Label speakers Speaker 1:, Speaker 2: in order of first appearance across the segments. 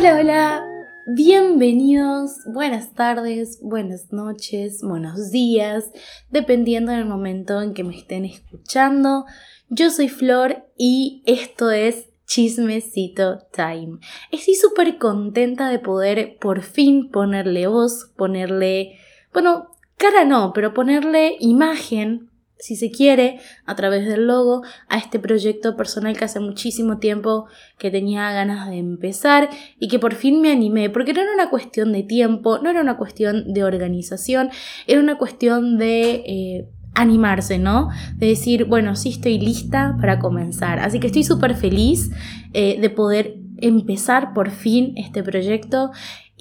Speaker 1: Hola, hola, bienvenidos, buenas tardes, buenas noches, buenos días, dependiendo del momento en que me estén escuchando. Yo soy Flor y esto es Chismecito Time. Estoy súper contenta de poder por fin ponerle voz, ponerle, bueno, cara no, pero ponerle imagen si se quiere, a través del logo, a este proyecto personal que hace muchísimo tiempo que tenía ganas de empezar y que por fin me animé, porque no era una cuestión de tiempo, no era una cuestión de organización, era una cuestión de... Eh, animarse, ¿no? De decir, bueno, sí estoy lista para comenzar. Así que estoy súper feliz eh, de poder empezar por fin este proyecto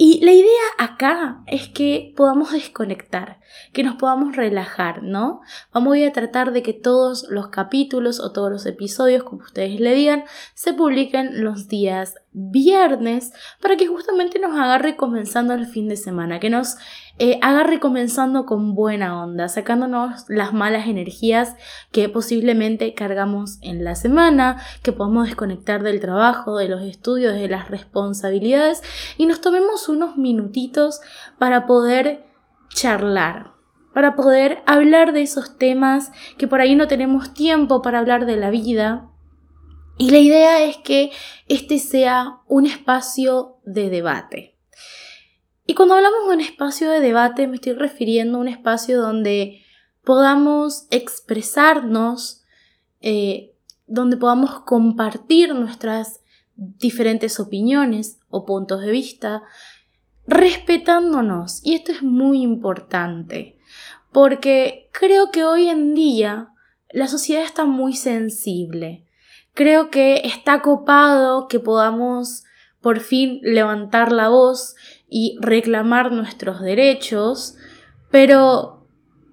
Speaker 1: y la idea acá es que podamos desconectar, que nos podamos relajar, ¿no? Vamos a tratar de que todos los capítulos o todos los episodios, como ustedes le digan, se publiquen los días viernes para que justamente nos agarre comenzando el fin de semana, que nos eh, agarre comenzando con buena onda, sacándonos las malas energías que posiblemente cargamos en la semana, que podamos desconectar del trabajo, de los estudios, de las responsabilidades y nos tomemos unos minutitos para poder charlar para poder hablar de esos temas que por ahí no tenemos tiempo para hablar de la vida. Y la idea es que este sea un espacio de debate. Y cuando hablamos de un espacio de debate me estoy refiriendo a un espacio donde podamos expresarnos, eh, donde podamos compartir nuestras diferentes opiniones o puntos de vista, respetándonos. Y esto es muy importante, porque creo que hoy en día la sociedad está muy sensible. Creo que está copado que podamos por fin levantar la voz y reclamar nuestros derechos, pero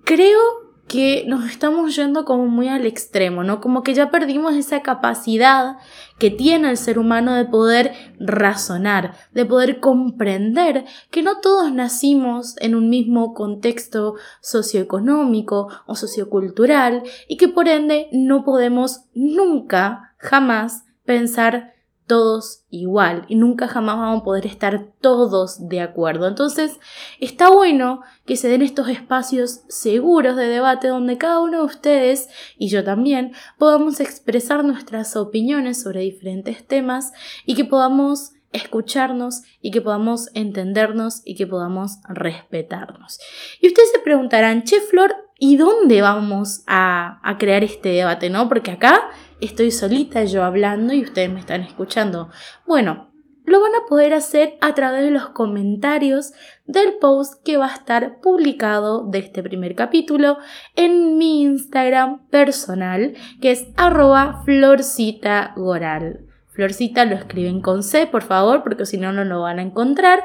Speaker 1: creo que nos estamos yendo como muy al extremo, ¿no? Como que ya perdimos esa capacidad que tiene el ser humano de poder razonar, de poder comprender que no todos nacimos en un mismo contexto socioeconómico o sociocultural y que por ende no podemos nunca, jamás pensar todos igual y nunca jamás vamos a poder estar todos de acuerdo. Entonces, está bueno que se den estos espacios seguros de debate donde cada uno de ustedes y yo también podamos expresar nuestras opiniones sobre diferentes temas y que podamos escucharnos y que podamos entendernos y que podamos respetarnos. Y ustedes se preguntarán, che Flor, ¿y dónde vamos a, a crear este debate? ¿No? Porque acá estoy solita yo hablando y ustedes me están escuchando. Bueno, lo van a poder hacer a través de los comentarios del post que va a estar publicado de este primer capítulo en mi Instagram personal, que es arroba florcitagoral. Florcita lo escriben con C, por favor, porque si no, no lo van a encontrar.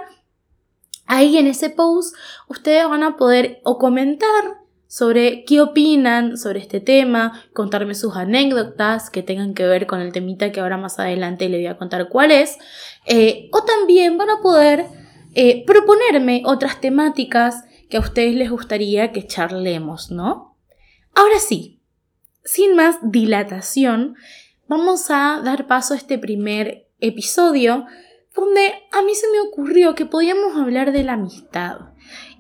Speaker 1: Ahí en ese post ustedes van a poder o comentar sobre qué opinan sobre este tema, contarme sus anécdotas que tengan que ver con el temita que ahora más adelante le voy a contar cuál es, eh, o también van a poder eh, proponerme otras temáticas que a ustedes les gustaría que charlemos, ¿no? Ahora sí, sin más dilatación, vamos a dar paso a este primer episodio donde a mí se me ocurrió que podíamos hablar de la amistad.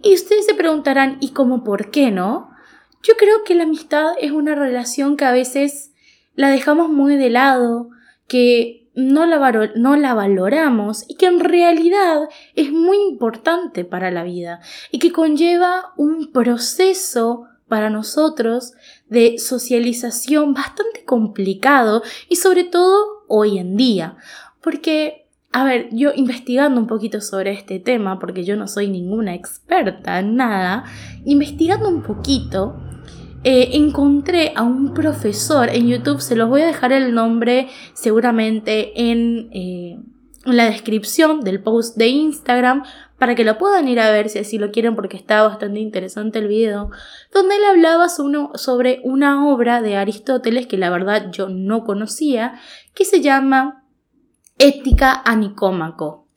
Speaker 1: Y ustedes se preguntarán, ¿y cómo por qué no? Yo creo que la amistad es una relación que a veces la dejamos muy de lado, que no la, no la valoramos y que en realidad es muy importante para la vida y que conlleva un proceso para nosotros de socialización bastante complicado y sobre todo hoy en día. Porque a ver, yo investigando un poquito sobre este tema, porque yo no soy ninguna experta en nada, investigando un poquito, eh, encontré a un profesor en YouTube, se los voy a dejar el nombre seguramente en, eh, en la descripción del post de Instagram para que lo puedan ir a ver si así lo quieren porque está bastante interesante el video, donde él hablaba sobre una obra de Aristóteles que la verdad yo no conocía, que se llama Ética a Nicómaco.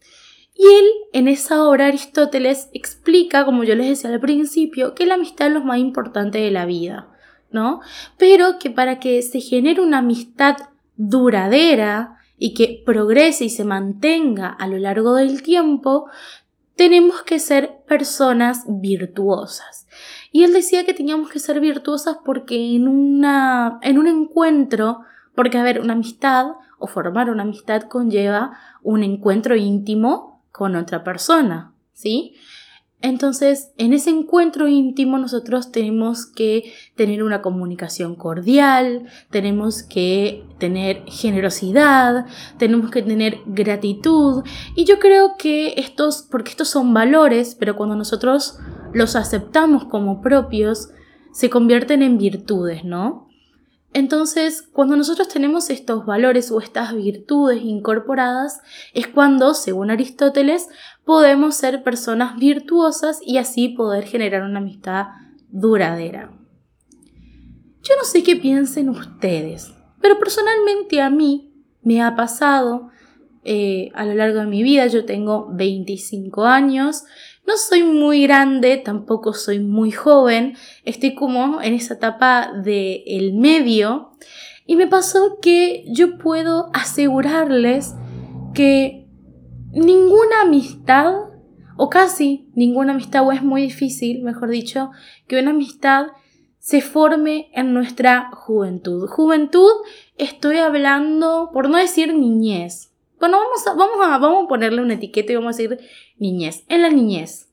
Speaker 1: Y él, en esa obra, Aristóteles explica, como yo les decía al principio, que la amistad es lo más importante de la vida, ¿no? Pero que para que se genere una amistad duradera y que progrese y se mantenga a lo largo del tiempo, tenemos que ser personas virtuosas. Y él decía que teníamos que ser virtuosas porque en, una, en un encuentro, porque a ver, una amistad o formar una amistad conlleva un encuentro íntimo con otra persona, ¿sí? Entonces, en ese encuentro íntimo nosotros tenemos que tener una comunicación cordial, tenemos que tener generosidad, tenemos que tener gratitud. Y yo creo que estos, porque estos son valores, pero cuando nosotros los aceptamos como propios, se convierten en virtudes, ¿no? Entonces, cuando nosotros tenemos estos valores o estas virtudes incorporadas, es cuando, según Aristóteles, podemos ser personas virtuosas y así poder generar una amistad duradera. Yo no sé qué piensen ustedes, pero personalmente a mí me ha pasado eh, a lo largo de mi vida, yo tengo 25 años, no soy muy grande, tampoco soy muy joven, estoy como en esa etapa del el medio y me pasó que yo puedo asegurarles que ninguna amistad, o casi ninguna amistad, o es muy difícil, mejor dicho, que una amistad se forme en nuestra juventud. Juventud estoy hablando, por no decir niñez, bueno, vamos a, vamos, a, vamos a ponerle una etiqueta y vamos a decir niñez. En la niñez.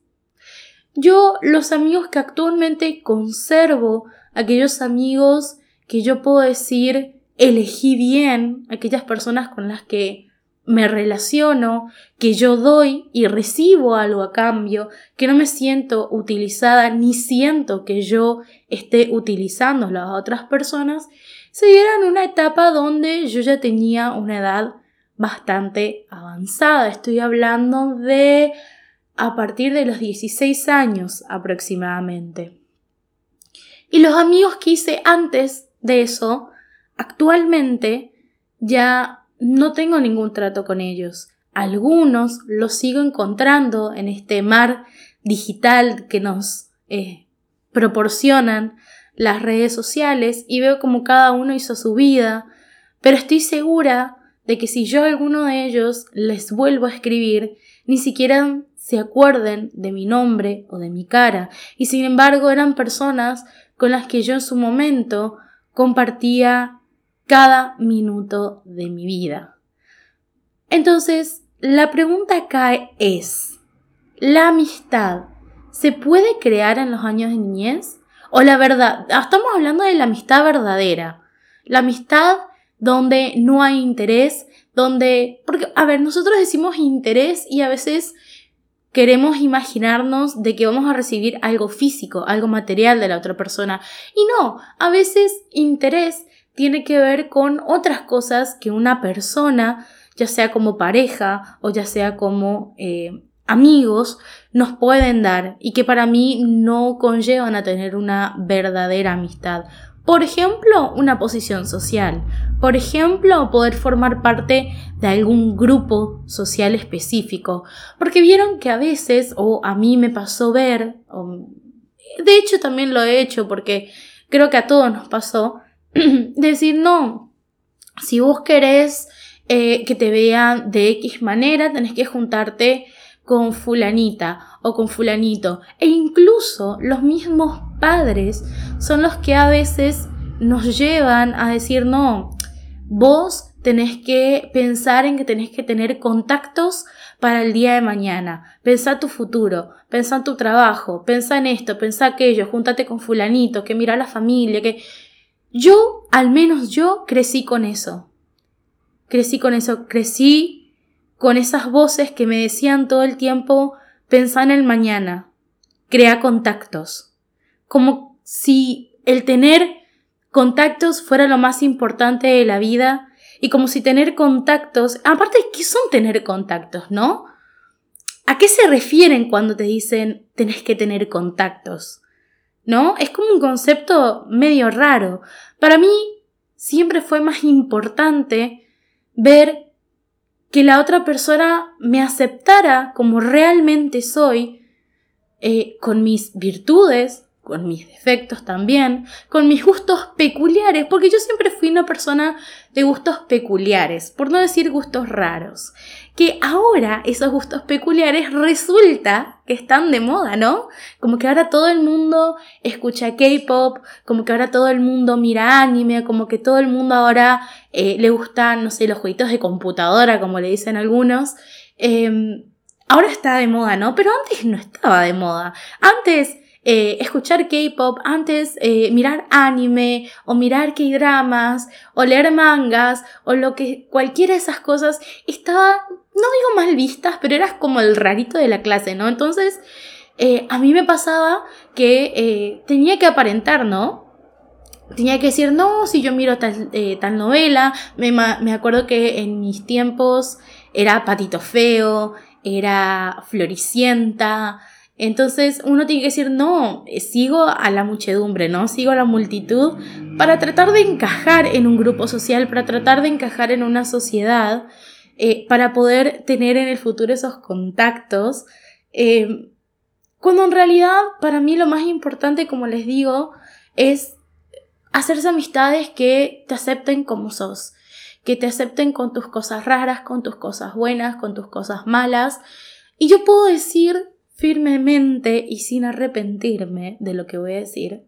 Speaker 1: Yo, los amigos que actualmente conservo, aquellos amigos que yo puedo decir elegí bien, aquellas personas con las que me relaciono, que yo doy y recibo algo a cambio, que no me siento utilizada ni siento que yo esté utilizando a otras personas, se dieron una etapa donde yo ya tenía una edad bastante avanzada. Estoy hablando de a partir de los 16 años aproximadamente. Y los amigos que hice antes de eso, actualmente ya no tengo ningún trato con ellos. Algunos los sigo encontrando en este mar digital que nos eh, proporcionan las redes sociales y veo como cada uno hizo su vida, pero estoy segura de que si yo a alguno de ellos les vuelvo a escribir, ni siquiera se acuerden de mi nombre o de mi cara, y sin embargo eran personas con las que yo en su momento compartía cada minuto de mi vida. Entonces, la pregunta acá es, ¿la amistad se puede crear en los años de niñez? O la verdad, estamos hablando de la amistad verdadera, la amistad donde no hay interés, donde, porque, a ver, nosotros decimos interés y a veces queremos imaginarnos de que vamos a recibir algo físico, algo material de la otra persona. Y no, a veces interés tiene que ver con otras cosas que una persona, ya sea como pareja o ya sea como eh, amigos, nos pueden dar y que para mí no conllevan a tener una verdadera amistad. Por ejemplo, una posición social. Por ejemplo, poder formar parte de algún grupo social específico. Porque vieron que a veces, o a mí me pasó ver, de hecho también lo he hecho porque creo que a todos nos pasó, decir, no, si vos querés eh, que te vean de X manera, tenés que juntarte con fulanita o con fulanito. E incluso los mismos padres son los que a veces nos llevan a decir, no, vos tenés que pensar en que tenés que tener contactos para el día de mañana. Pensá tu futuro, pensá en tu trabajo, pensá en esto, pensá aquello, júntate con fulanito, que mira a la familia, que... Yo, al menos yo, crecí con eso. Crecí con eso, crecí con esas voces que me decían todo el tiempo, pensá en el mañana, crea contactos. Como si el tener contactos fuera lo más importante de la vida y como si tener contactos, aparte, ¿qué son tener contactos, no? ¿A qué se refieren cuando te dicen tenés que tener contactos? ¿No? Es como un concepto medio raro. Para mí siempre fue más importante ver que la otra persona me aceptara como realmente soy, eh, con mis virtudes, con mis defectos también, con mis gustos peculiares, porque yo siempre fui una persona de gustos peculiares, por no decir gustos raros, que ahora esos gustos peculiares resulta que están de moda, ¿no? Como que ahora todo el mundo escucha K-pop, como que ahora todo el mundo mira anime, como que todo el mundo ahora eh, le gustan, no sé, los jueguitos de computadora, como le dicen algunos. Em, ahora está de moda, ¿no? Pero antes no estaba de moda. Antes eh, escuchar K-pop, antes eh, mirar anime o mirar K-dramas o leer mangas o lo que cualquiera de esas cosas estaba, no digo mal vistas, pero eras como el rarito de la clase, ¿no? Entonces, eh, a mí me pasaba que tenía que aparentar, ¿no? tenía que decir, no, si yo miro tal, tal novela, me, me, acuerdo que en mis tiempos era Patito Feo, era Floricienta, entonces uno tiene que decir, no, sigo a la muchedumbre, ¿no? Sigo a la multitud para tratar de encajar en un grupo social, para tratar de encajar en una sociedad, eh, para poder tener en el futuro esos contactos. Eh, cuando en realidad para mí lo más importante, como les digo, es hacerse amistades que te acepten como sos, que te acepten con tus cosas raras, con tus cosas buenas, con tus cosas malas. Y yo puedo decir firmemente y sin arrepentirme de lo que voy a decir,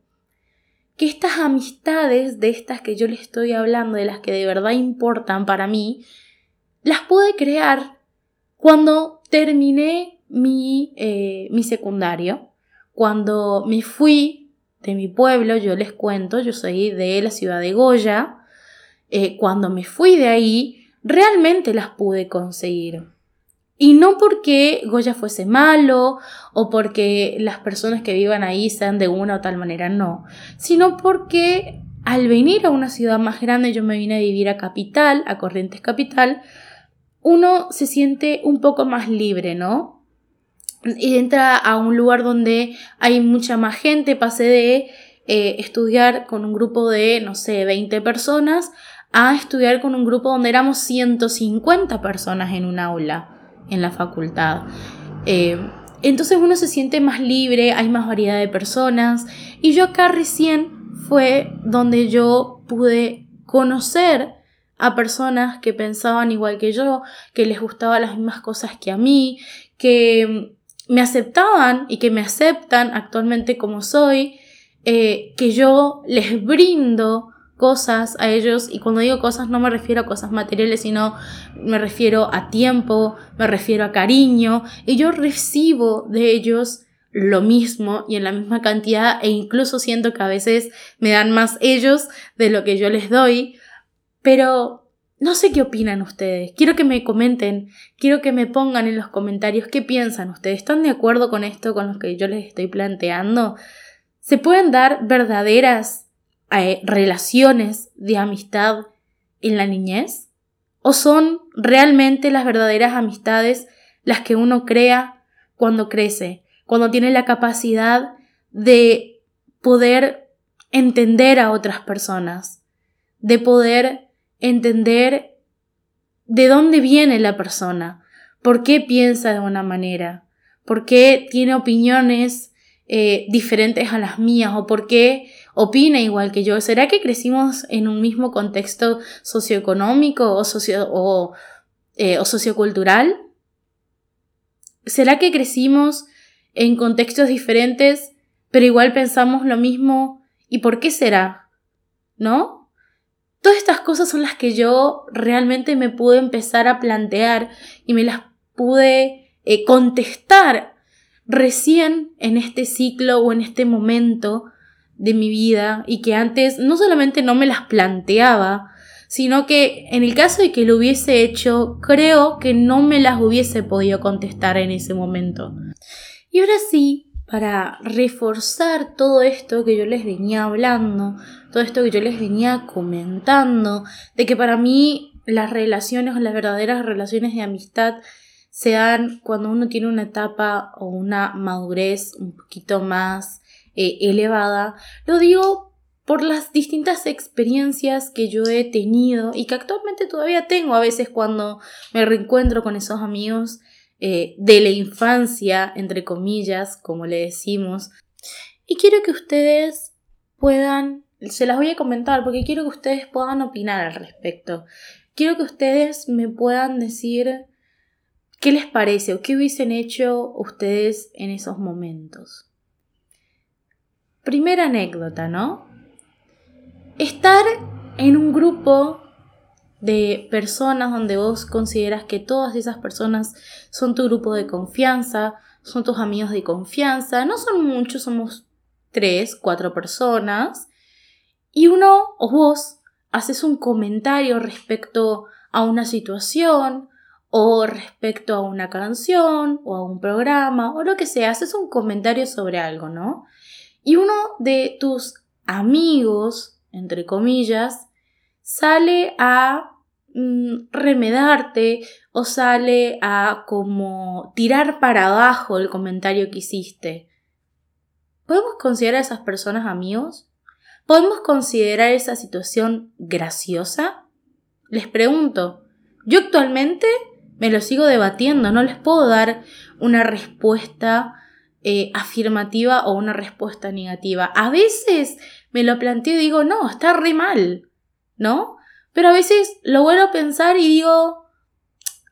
Speaker 1: que estas amistades de estas que yo les estoy hablando, de las que de verdad importan para mí, las pude crear cuando terminé mi, eh, mi secundario, cuando me fui de mi pueblo, yo les cuento, yo soy de la ciudad de Goya, eh, cuando me fui de ahí, realmente las pude conseguir. Y no porque Goya fuese malo o porque las personas que vivan ahí sean de una o tal manera, no, sino porque al venir a una ciudad más grande, yo me vine a vivir a Capital, a Corrientes Capital, uno se siente un poco más libre, ¿no? Y entra a un lugar donde hay mucha más gente, pasé de eh, estudiar con un grupo de, no sé, 20 personas a estudiar con un grupo donde éramos 150 personas en un aula en la facultad. Eh, entonces uno se siente más libre, hay más variedad de personas y yo acá recién fue donde yo pude conocer a personas que pensaban igual que yo, que les gustaban las mismas cosas que a mí, que me aceptaban y que me aceptan actualmente como soy, eh, que yo les brindo cosas a ellos y cuando digo cosas no me refiero a cosas materiales sino me refiero a tiempo, me refiero a cariño y yo recibo de ellos lo mismo y en la misma cantidad e incluso siento que a veces me dan más ellos de lo que yo les doy. Pero no sé qué opinan ustedes. Quiero que me comenten quiero que me pongan en los comentarios qué piensan ustedes. ¿están de acuerdo con esto con lo que yo les estoy planteando? ¿Se pueden dar verdaderas eh, relaciones de amistad en la niñez? ¿O son realmente las verdaderas amistades las que uno crea cuando crece, cuando tiene la capacidad de poder entender a otras personas, de poder entender de dónde viene la persona, por qué piensa de una manera, por qué tiene opiniones eh, diferentes a las mías o por qué opina igual que yo? ¿Será que crecimos en un mismo contexto socioeconómico o, socio, eh, o sociocultural? ¿Será que crecimos en contextos diferentes, pero igual pensamos lo mismo? ¿Y por qué será? ¿No? Todas estas cosas son las que yo realmente me pude empezar a plantear y me las pude eh, contestar recién en este ciclo o en este momento de mi vida y que antes no solamente no me las planteaba, sino que en el caso de que lo hubiese hecho, creo que no me las hubiese podido contestar en ese momento. Y ahora sí, para reforzar todo esto que yo les venía hablando, todo esto que yo les venía comentando, de que para mí las relaciones o las verdaderas relaciones de amistad se dan cuando uno tiene una etapa o una madurez un poquito más eh, elevada, lo digo por las distintas experiencias que yo he tenido y que actualmente todavía tengo a veces cuando me reencuentro con esos amigos eh, de la infancia, entre comillas, como le decimos. Y quiero que ustedes puedan, se las voy a comentar porque quiero que ustedes puedan opinar al respecto. Quiero que ustedes me puedan decir qué les parece o qué hubiesen hecho ustedes en esos momentos. Primera anécdota, ¿no? Estar en un grupo de personas donde vos consideras que todas esas personas son tu grupo de confianza, son tus amigos de confianza, no son muchos, somos tres, cuatro personas, y uno o vos haces un comentario respecto a una situación o respecto a una canción o a un programa o lo que sea, haces un comentario sobre algo, ¿no? Y uno de tus amigos, entre comillas, sale a mm, remedarte o sale a como tirar para abajo el comentario que hiciste. ¿Podemos considerar a esas personas amigos? ¿Podemos considerar esa situación graciosa? Les pregunto, yo actualmente me lo sigo debatiendo, no les puedo dar una respuesta eh, afirmativa o una respuesta negativa. A veces me lo planteo y digo, no, está re mal, ¿no? Pero a veces lo vuelvo a pensar y digo,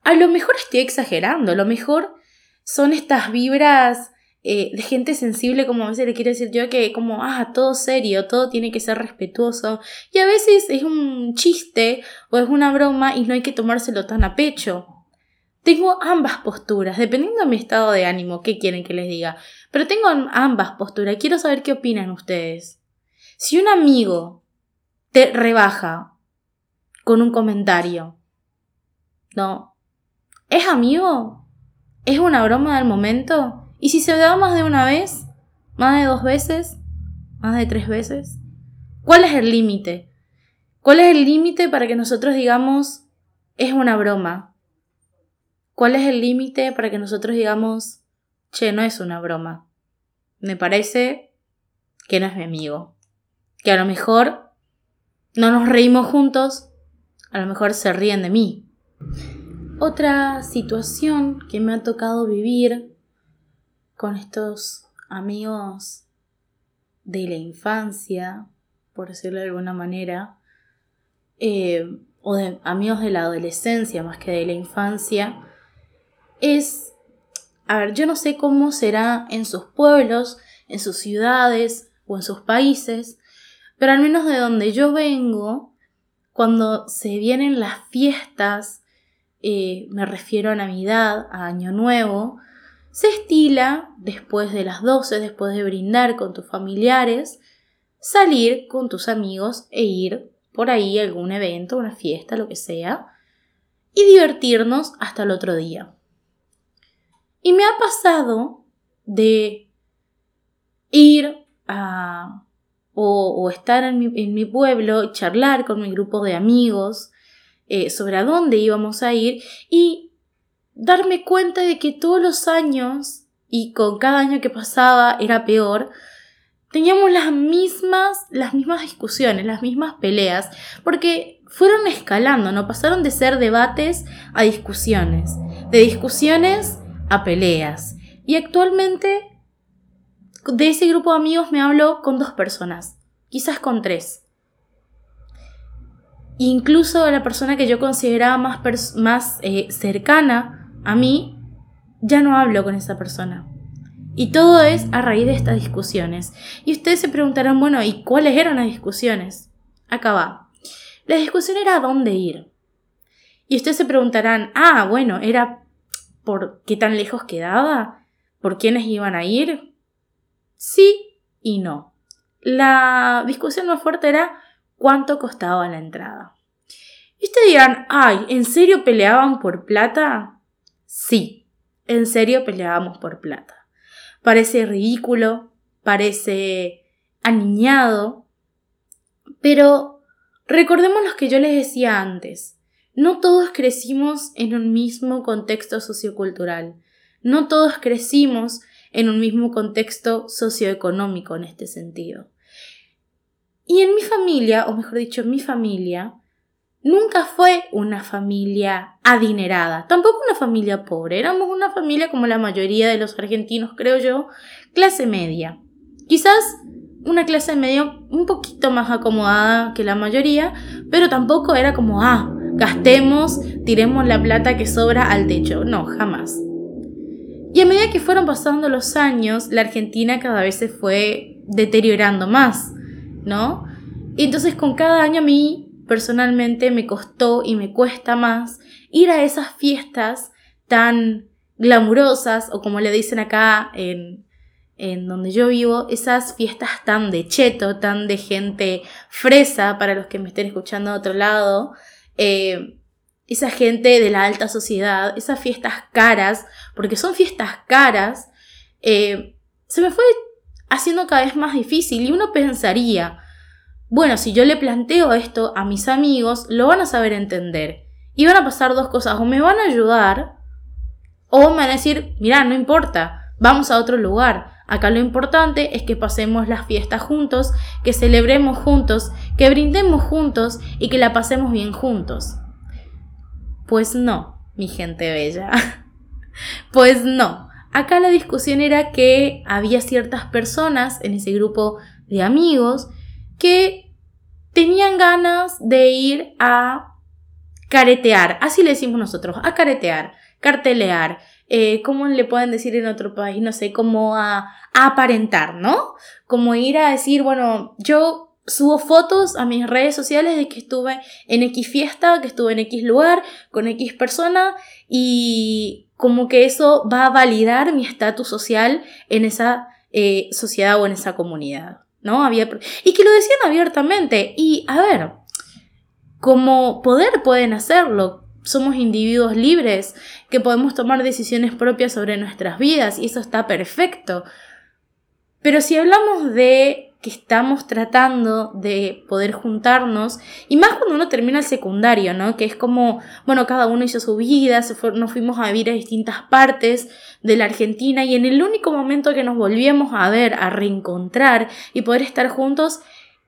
Speaker 1: a lo mejor estoy exagerando, a lo mejor son estas vibras eh, de gente sensible, como a veces le quiero decir yo, que como, ah, todo serio, todo tiene que ser respetuoso. Y a veces es un chiste o es una broma y no hay que tomárselo tan a pecho. Tengo ambas posturas, dependiendo de mi estado de ánimo, qué quieren que les diga. Pero tengo ambas posturas. Quiero saber qué opinan ustedes. Si un amigo te rebaja con un comentario, ¿no? ¿Es amigo? ¿Es una broma del momento? ¿Y si se da más de una vez? ¿Más de dos veces? ¿Más de tres veces? ¿Cuál es el límite? ¿Cuál es el límite para que nosotros digamos es una broma? ¿Cuál es el límite para que nosotros digamos, che, no es una broma? Me parece que no es mi amigo. Que a lo mejor no nos reímos juntos, a lo mejor se ríen de mí. Otra situación que me ha tocado vivir con estos amigos de la infancia, por decirlo de alguna manera, eh, o de amigos de la adolescencia más que de la infancia, es, a ver, yo no sé cómo será en sus pueblos, en sus ciudades o en sus países, pero al menos de donde yo vengo, cuando se vienen las fiestas, eh, me refiero a Navidad, a Año Nuevo, se estila, después de las 12, después de brindar con tus familiares, salir con tus amigos e ir por ahí a algún evento, una fiesta, lo que sea, y divertirnos hasta el otro día. Y me ha pasado de ir a o, estar en mi, pueblo, charlar con mi grupo de amigos eh, sobre a dónde íbamos a ir y darme cuenta de que todos los años, y con cada año que pasaba era peor, teníamos las mismas, las mismas discusiones, las mismas peleas, porque fueron escalando, ¿no? Pasaron de ser debates a discusiones, de discusiones a peleas. Y actualmente de ese grupo de amigos me hablo con dos personas, quizás con tres. Incluso la persona que yo consideraba más, más eh, cercana a mí, ya no hablo con esa persona. Y todo es a raíz de estas discusiones. Y ustedes se preguntarán, bueno, ¿y cuáles eran las discusiones? Acá va. La discusión era a dónde ir. Y ustedes se preguntarán, ah, bueno, era por qué tan lejos quedaba, por quiénes iban a ir. Sí y no. La discusión más fuerte era cuánto costaba la entrada. Y ustedes dirán, ay, ¿en serio peleaban por plata? Sí, en serio peleábamos por plata. Parece ridículo, parece aniñado, pero recordemos lo que yo les decía antes. No todos crecimos en un mismo contexto sociocultural. No todos crecimos en un mismo contexto socioeconómico en este sentido. Y en mi familia, o mejor dicho, mi familia, nunca fue una familia adinerada, tampoco una familia pobre, éramos una familia como la mayoría de los argentinos, creo yo, clase media. Quizás una clase medio un poquito más acomodada que la mayoría, pero tampoco era como, ah, gastemos, tiremos la plata que sobra al techo. No, jamás. Y a medida que fueron pasando los años, la Argentina cada vez se fue deteriorando más, ¿no? Y entonces con cada año a mí personalmente me costó y me cuesta más ir a esas fiestas tan glamurosas o como le dicen acá en, en donde yo vivo, esas fiestas tan de cheto, tan de gente fresa para los que me estén escuchando de otro lado, eh, esa gente de la alta sociedad, esas fiestas caras, porque son fiestas caras, eh, se me fue haciendo cada vez más difícil y uno pensaría, bueno, si yo le planteo esto a mis amigos, lo van a saber entender. Y van a pasar dos cosas, o me van a ayudar, o me van a decir, mira, no importa, vamos a otro lugar. Acá lo importante es que pasemos las fiestas juntos, que celebremos juntos, que brindemos juntos y que la pasemos bien juntos. Pues no, mi gente bella. pues no. Acá la discusión era que había ciertas personas en ese grupo de amigos que tenían ganas de ir a caretear, así le decimos nosotros, a caretear, cartelear, eh, ¿cómo le pueden decir en otro país? No sé, como a, a, aparentar, ¿no? Como ir a decir, bueno, yo subo fotos a mis redes sociales de que estuve en X fiesta, que estuve en X lugar, con X persona y como que eso va a validar mi estatus social en esa eh, sociedad o en esa comunidad, ¿no? Había, y que lo decían abiertamente y a ver, como poder pueden hacerlo, somos individuos libres, que podemos tomar decisiones propias sobre nuestras vidas y eso está perfecto. Pero si hablamos de que estamos tratando de poder juntarnos, y más cuando uno termina el secundario, ¿no? Que es como, bueno, cada uno hizo su vida, nos fuimos a vivir a distintas partes de la Argentina y en el único momento que nos volvíamos a ver, a reencontrar y poder estar juntos,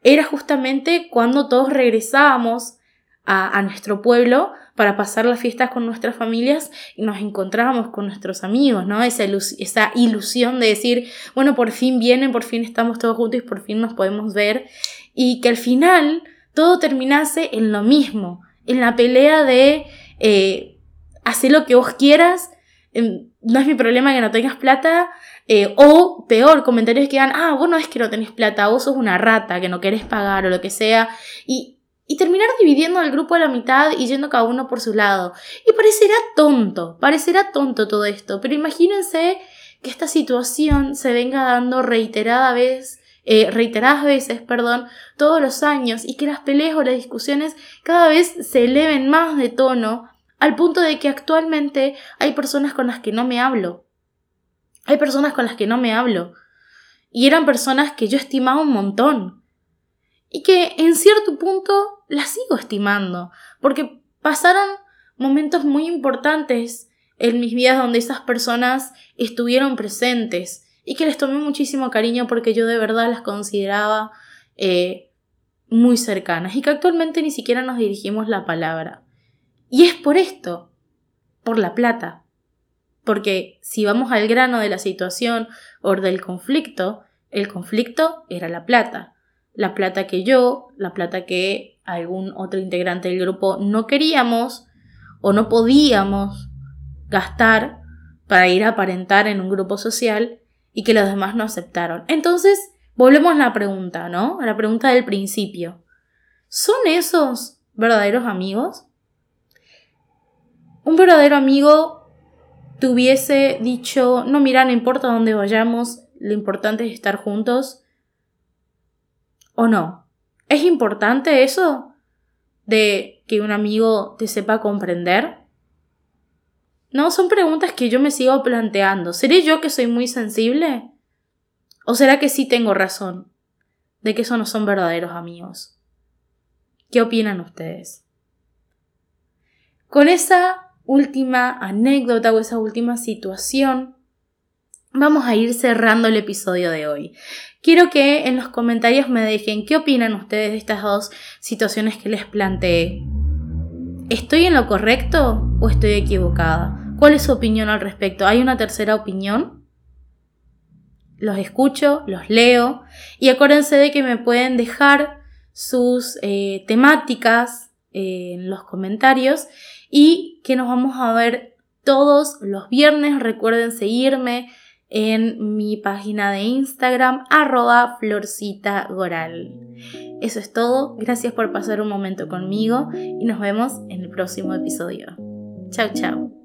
Speaker 1: era justamente cuando todos regresábamos a nuestro pueblo para pasar las fiestas con nuestras familias y nos encontrábamos con nuestros amigos, ¿no? Esa, esa ilusión de decir, bueno, por fin vienen, por fin estamos todos juntos y por fin nos podemos ver. Y que al final todo terminase en lo mismo, en la pelea de eh, hacer lo que vos quieras, em, no es mi problema que no tengas plata, eh, o peor, comentarios que digan, ah, vos no es que no tenés plata, vos sos una rata, que no querés pagar o lo que sea. Y y terminar dividiendo al grupo a la mitad y yendo cada uno por su lado. Y parecerá tonto, parecerá tonto todo esto, pero imagínense que esta situación se venga dando reiterada vez, eh, reiteradas veces, perdón, todos los años y que las peleas o las discusiones cada vez se eleven más de tono al punto de que actualmente hay personas con las que no me hablo. Hay personas con las que no me hablo. Y eran personas que yo estimaba un montón. Y que en cierto punto la sigo estimando, porque pasaron momentos muy importantes en mis vidas donde esas personas estuvieron presentes y que les tomé muchísimo cariño porque yo de verdad las consideraba eh, muy cercanas y que actualmente ni siquiera nos dirigimos la palabra. Y es por esto, por la plata. Porque si vamos al grano de la situación o del conflicto, el conflicto era la plata. La plata que yo, la plata que algún otro integrante del grupo no queríamos o no podíamos gastar para ir a aparentar en un grupo social y que los demás no aceptaron. Entonces, volvemos a la pregunta, ¿no? A la pregunta del principio. ¿Son esos verdaderos amigos? Un verdadero amigo te hubiese dicho, no, mira, no importa dónde vayamos, lo importante es estar juntos. ¿O no? ¿Es importante eso? ¿De que un amigo te sepa comprender? No, son preguntas que yo me sigo planteando. ¿Seré yo que soy muy sensible? ¿O será que sí tengo razón de que esos no son verdaderos amigos? ¿Qué opinan ustedes? Con esa última anécdota o esa última situación, vamos a ir cerrando el episodio de hoy. Quiero que en los comentarios me dejen qué opinan ustedes de estas dos situaciones que les planteé. ¿Estoy en lo correcto o estoy equivocada? ¿Cuál es su opinión al respecto? ¿Hay una tercera opinión? los escucho, los leo y acuérdense de que me pueden dejar sus eh, temáticas en los comentarios y que nos vamos a ver todos los viernes. Recuerden seguirme en mi página de Instagram arroba florcitagoral. Eso es todo, gracias por pasar un momento conmigo y nos vemos en el próximo episodio. Chao, chao.